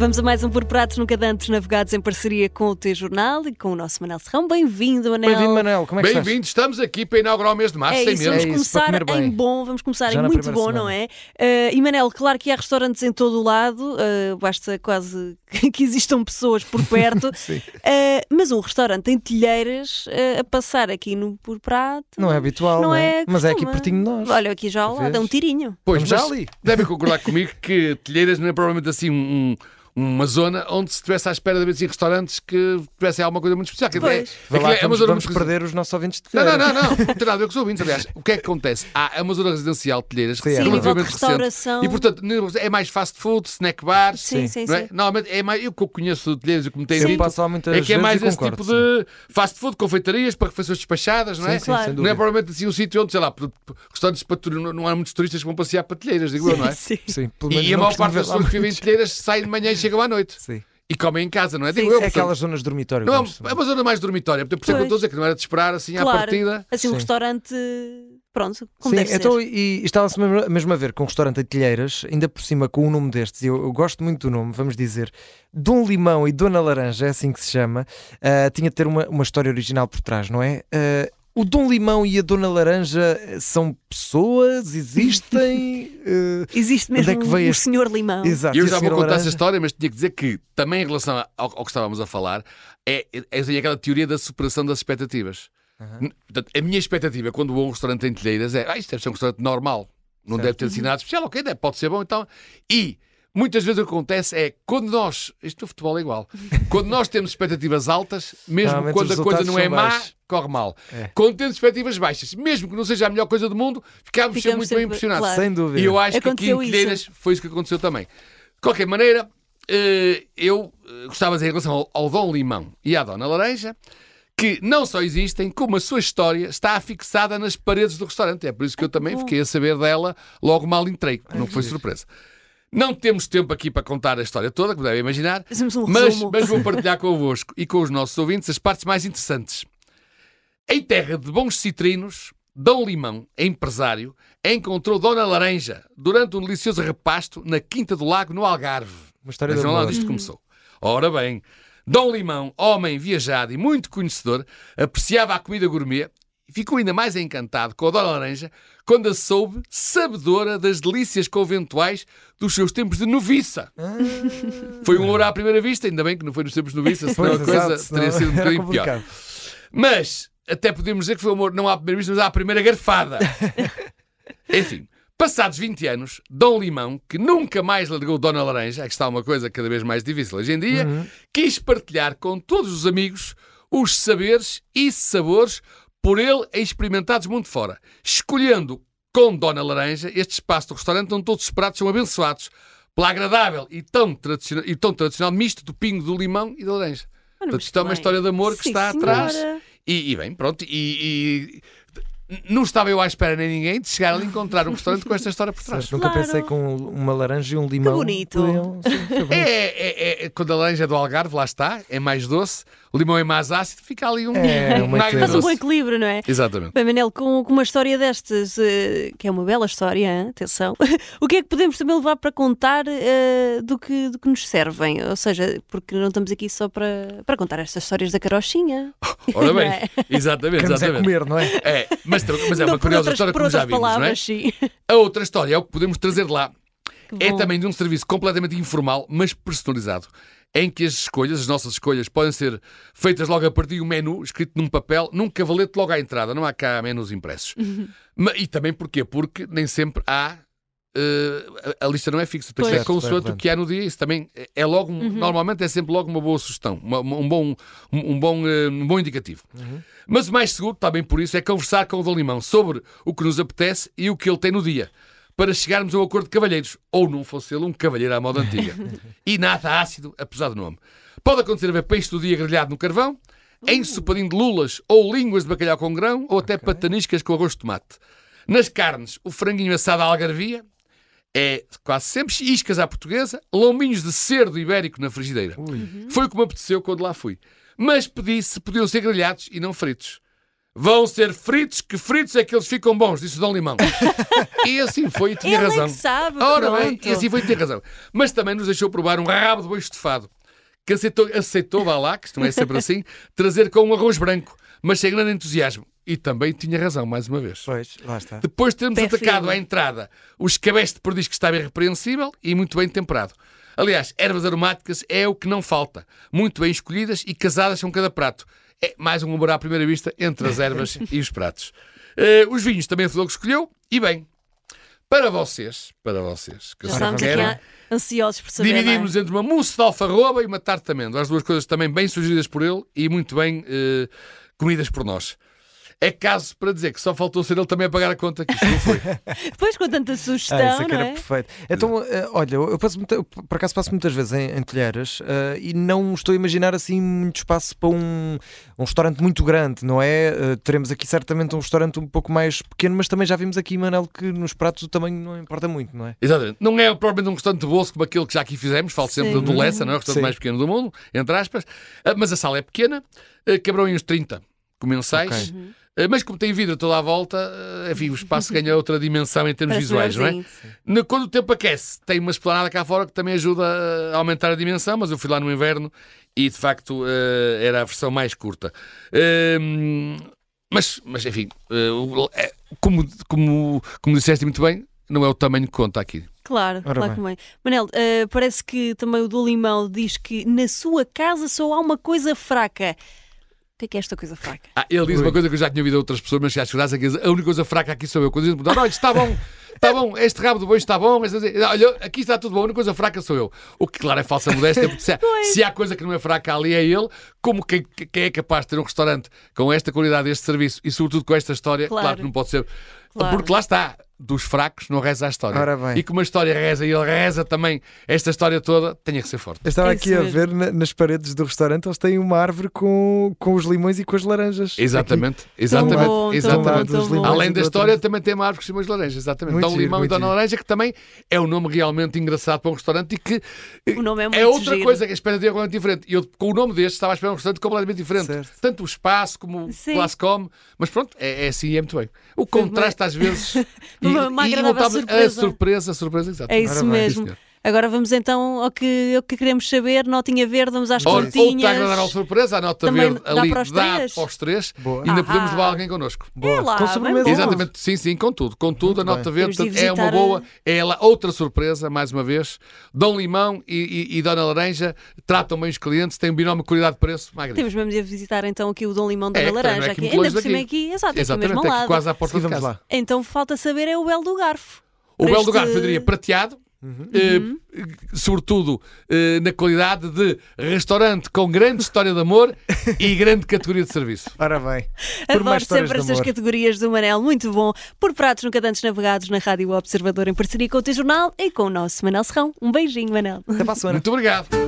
Vamos a mais um Por Pratos Nunca Dantes, navegados em parceria com o T-Jornal e com o nosso Manel Serrão. Bem-vindo, Manel. Bem-vindo, Manel. Como é que estás? Bem-vindos, estamos aqui para inaugurar o mês de março, É sem isso, vamos É isso, começar para comer em bom, vamos começar Já em muito bom, não semana. é? Uh, e Manel, claro que há restaurantes em todo o lado, uh, basta quase que existam pessoas por perto, Sim. Uh, mas um restaurante em Telheiras uh, a passar aqui no Por Prato. Não é habitual, não é? Mas é aqui pertinho de nós. Olha, aqui já ao lado, é um tirinho. Pois, mas ali. devem concordar comigo que Telheiras não é provavelmente assim um- uma zona onde se estivesse à espera de haver restaurantes que tivessem alguma coisa muito especial. Pois. é- aquilo lá, é uma vamos, zona vamos muito- perder os nossos ouvintes de Não, não, não, não. Não tem nada a ver com os ouvintes. Aliás, o que é que acontece? Há uma zona residencial de Telheiras Sim, que é é Sim, a nível de relativamente recente. restauração. E, portanto, é mais fast food, snack bar. Sim, sim, é? sim. Normalmente é mais. Eu que eu conheço de Telheiras e como tenho Eu dito, é que é mais esse concordo, tipo de fast food, confeitarias para refeições despachadas, não é? Sim, sim, Claro. sem Não é provavelmente assim um sítio onde, sei lá, restaurantes para não, há muitos turistas que vão passear para telheiras, digo eu, não é? Sim. Sim, E a maior parte das pessoas que vivem em telheiras saem de manhã e chegam à noite. Sim. E comem em casa, não é? Sim, Digo eu. É portanto, aquelas zonas de dormitório. não, é uma zona mais dormitória. Por isso é que eu estou a dizer que não era de esperar assim à Claro. partida. Assim, um Sim. restaurante, pronto, como Sim, deve então, ser. e, e estava-se mesmo, mesmo a ver com um restaurante em Telheiras, ainda por cima com um nome destes, e eu, eu gosto muito do nome, vamos dizer, Dom Limão e Dona Laranja, é assim que se chama, ah, tinha de ter uma, uma história original por trás, não é? Ah, o Dom Limão e a Dona Laranja são pessoas? Existem? Ah, Existe Onde mesmo é que veio o este- senhor Limão. exato. Eu já vou contar Laranja? essa história, mas tinha que dizer que também em relação ao, ao que estávamos a falar, é, é, é aquela teoria da superação das expectativas. N- Portanto, a minha expectativa quando vou a um restaurante em telheiras é ah, isto deve ser um restaurante normal, não Certo. deve ter assim nada de especial, ok, deve, pode ser bom então. E muitas vezes o que acontece é quando nós, isto no futebol é igual, quando nós temos expectativas altas, mesmo quando a coisa não é má, baixos. corre mal. É. Quando temos expectativas baixas, mesmo que não seja a melhor coisa do mundo, ficamos, sempre Ficamos muito bem impressionados. claro. Sem dúvida. E eu acho que aqui Aconteceu em isso. Telheiras foi isso que aconteceu também. De qualquer maneira, eh, eu eh, gostava de dizer em relação ao, Dom Limão e à Dona Laranja que não só existem, como a sua história está afixada nas paredes do restaurante. É por isso que eu também fiquei a saber dela logo mal entrei. Não foi surpresa. Não temos tempo aqui para contar a história toda, como devem imaginar, um mas, mas vou partilhar convosco e com os nossos ouvintes as partes mais interessantes. Em terra de bons citrinos, Dom Limão, empresário, encontrou Dona Laranja durante um delicioso repasto na Quinta do Lago, no Algarve. Uma história de Vejam lá onde isto começou. Ora bem, Dom Limão, homem viajado e muito conhecedor, apreciava a comida gourmet ficou ainda mais encantado com a Dona Laranja quando a soube sabedora das delícias conventuais dos seus tempos de noviça. Ah. Foi um ouro à primeira vista, ainda bem que não foi nos tempos de noviça, senão a coisa teria sido um bocadinho pior. Mas até podemos dizer que foi amor não à primeira vista, mas à primeira garfada. Enfim, passados 20 anos, Dom Limão, que nunca mais largou Dona Laranja, aqui está uma coisa cada vez mais difícil hoje em dia, quis partilhar com todos os amigos os saberes e sabores por ele experimentados mundo fora, escolhendo com Dona Laranja este espaço do restaurante onde todos os pratos são abençoados pela agradável e tão tradicional, e tão tradicional misto do pingo do limão e da laranja. Ora, Portanto, isto é uma história de amor que Sim, está senhora. atrás. E, e bem, pronto, e, e não estava eu à espera nem ninguém de chegar ali e encontrar um restaurante com esta história por trás. Certo, Nunca Claro. pensei com uma laranja e um limão. bonito. podiam- sim, bonito. É, é, é- quando a laranja é do Algarve, lá está, é mais doce, o limão é mais ácido, fica ali um, É, um Faz um bom equilíbrio, não é? Exatamente. Bem, Manel, com, com uma história destas, eh, que é uma bela história, hein? atenção, o que é que podemos também levar para contar eh, do, que, do que nos servem? Ou seja, porque não estamos aqui só para, para contar estas histórias da carochinha. Ora bem, é? exatamente, é exatamente. comer, não é? É, mas, mas é Não, uma curiosa outras, história como já vimos, não é? palavras, sim. A outra história é o que podemos trazer de lá. É também de um serviço completamente informal, mas personalizado, em que as escolhas, as nossas escolhas, podem ser feitas logo a partir de um menu escrito num papel, num cavalete logo à entrada. Não há cá menus impressos. Uhum. E também porquê? Porque nem sempre há. Eh, a a lista não é fixa, tem que Pois. ser consoante o que há no dia. Isso também é- é logo, um- Uhum. normalmente é sempre logo uma boa sugestão, uma- um, bom, um, bom, eh, um bom indicativo. Mas o mais seguro, também por isso, é conversar com o Dom Limão sobre o que nos apetece e o que ele tem no dia, para chegarmos a um acordo de cavalheiros, ou não fosse ele um cavalheiro à moda antiga. e nada ácido, apesar do nome. Pode acontecer haver peixe do dia grelhado no carvão, ensopadinho de lulas ou línguas de bacalhau com grão, ou até pataniscas com arroz de tomate. Nas carnes, o franguinho assado à algarvia, é quase sempre iscas à portuguesa, lombinhos de cerdo ibérico na frigideira. Ui. Foi o que me apeteceu quando lá fui. Mas pedi se podiam ser grelhados e não fritos. Vão ser fritos, que fritos é que eles ficam bons, disse o Dom Limão. e assim foi e tinha Ele razão. é que sabe, Ora bem, pronto. e assim foi e tinha razão. Mas também nos deixou provar um rabo de boi estofado, que aceitou, aceitou vá lá, que isto não é sempre assim, trazer com um arroz branco, mas sem grande entusiasmo. E também tinha razão, mais uma vez. Pois, lá está. Depois de termos Pé atacado à entrada os cabés de perdiz que estava irrepreensível e muito bem temperado. Aliás, ervas aromáticas é o que não falta. Muito bem escolhidas e casadas com cada prato. É mais um humor à primeira vista entre as ervas e os pratos. Eh, os vinhos também foi o que escolheu. E bem, para vocês, para vocês, que Já estamos aqui a- ansiosos por saber. não é? dividimos entre uma mousse de alfarroba e uma tarte de amêndoa. As duas coisas também bem sugeridas por ele e muito bem eh, comidas por nós. É caso para dizer que só faltou ser ele também a pagar a conta, que isto não foi. Depois com tanta Ah, sugestão, isso é que era é? perfeito. Então, eh, olha, eu passo eu, por acaso passo muitas vezes em, em Telheiras eh, e não estou a imaginar assim muito espaço para um, um restaurante muito grande, não é? Eh, teremos aqui certamente um restaurante um pouco mais pequeno, mas também já vimos aqui, Manel, que nos pratos o tamanho não importa muito, não é? Exatamente. Não é propriamente um restaurante de bolso como aquele que já aqui fizemos, falo sempre Sim. do Lessa, não é o restaurante Sim. mais pequeno do mundo, entre aspas. Ah, Mas a sala é pequena, ah, caberão em uns 30 comensais. Uhum. Ah, Mas como tem vidro toda à volta, ah, enfim, o espaço ganha outra dimensão em termos visuais, não é? No- Quando o tempo aquece, tem uma esplanada cá fora que também ajuda a aumentar a dimensão, mas eu fui lá no inverno e de facto eh, era a versão mais curta. Ehm, mas, mas enfim, eh, é- como, como, como disseste muito bem, não é o tamanho que conta aqui. Claro, Ora claro que bem. Manel, eh, parece que também o do Limão diz que na sua casa só há uma coisa fraca. O que é que é esta coisa fraca? Ah, ele diz Ui. uma coisa que eu já tinha ouvido a outras pessoas, mas acho graça que a única coisa fraca aqui sou eu. Quando dizem, olha, está bom, está bom, este rabo de boi está bom, este- olha, aqui está tudo bom, a única coisa fraca sou eu. O que, claro, é falsa modéstia, porque se há, se há coisa que não é fraca ali é ele, como quem, quem é capaz de ter um restaurante com esta qualidade, este serviço e, sobretudo, com esta história, claro, Claro. que não pode ser. Claro. Porque lá está, dos fracos não reza a história. Ora bem. E como a história reza e ele reza também esta história toda, tenha que ser forte. Eu estava É aqui a ver na- nas paredes do restaurante, eles têm uma árvore com, com os limões e com as laranjas. Exatamente, Tão exatamente. bom, exatamente. bom, tão bom. Além da história, também tem uma árvore com cima de laranja, exatamente. Muito giro, Limão e Dona. Laranja, que também é um nome realmente engraçado para um restaurante e que O nome é muito é outra giro. coisa que a expectativa é completamente diferente. E eu, com o nome deste, estava a esperar um restaurante completamente diferente. Certo. Tanto o espaço como o. Glasscom. Mas pronto, é, é assim e é muito bem. O contraste às vezes. e, Uma- uma e agradável voltava- surpresa. A surpresa, a surpresa, exato. É isso mesmo. Agora vamos então ao que, ao que queremos saber. Notinha verde, vamos às ou continhas. está a agradar a surpresa, a nota Também verde dá ali para os dá três? para os três. Boa. E ainda Ah. podemos levar alguém connosco. Boa. É lá, com sobremesa. Exatamente, sim, sim, com tudo. Com tudo, a Muito nota bem. verde Temos de portanto, é uma visitar boa. É ela outra surpresa, mais uma vez. Dom Limão e, e- e Dona Laranja tratam bem os clientes, têm um binómio qualidade-preço magnífico. Temos mesmo de visitar então aqui o Dom Limão da É, Laranja. não é aqui aqui. muito Ainda longe por cima daqui. aqui, exato, aqui Exatamente, mesmo ao aqui lado. quase à porta E de vamos casa. lá. Então falta saber é o Belo do Garfo. O Para Belo do este- Garfo, eu diria prateado, Uhum. eh, sobretudo eh, na qualidade de restaurante com grande história de amor e grande categoria de serviço. Ora bem. Por mais Adoro sempre estas amor. categorias do Manel, muito bom. Por pratos nunca antes navegados na Rádio Observador em parceria com o teu jornal e com o nosso Manel Serrão. Um beijinho, Manel. Até para a semana. Muito obrigado.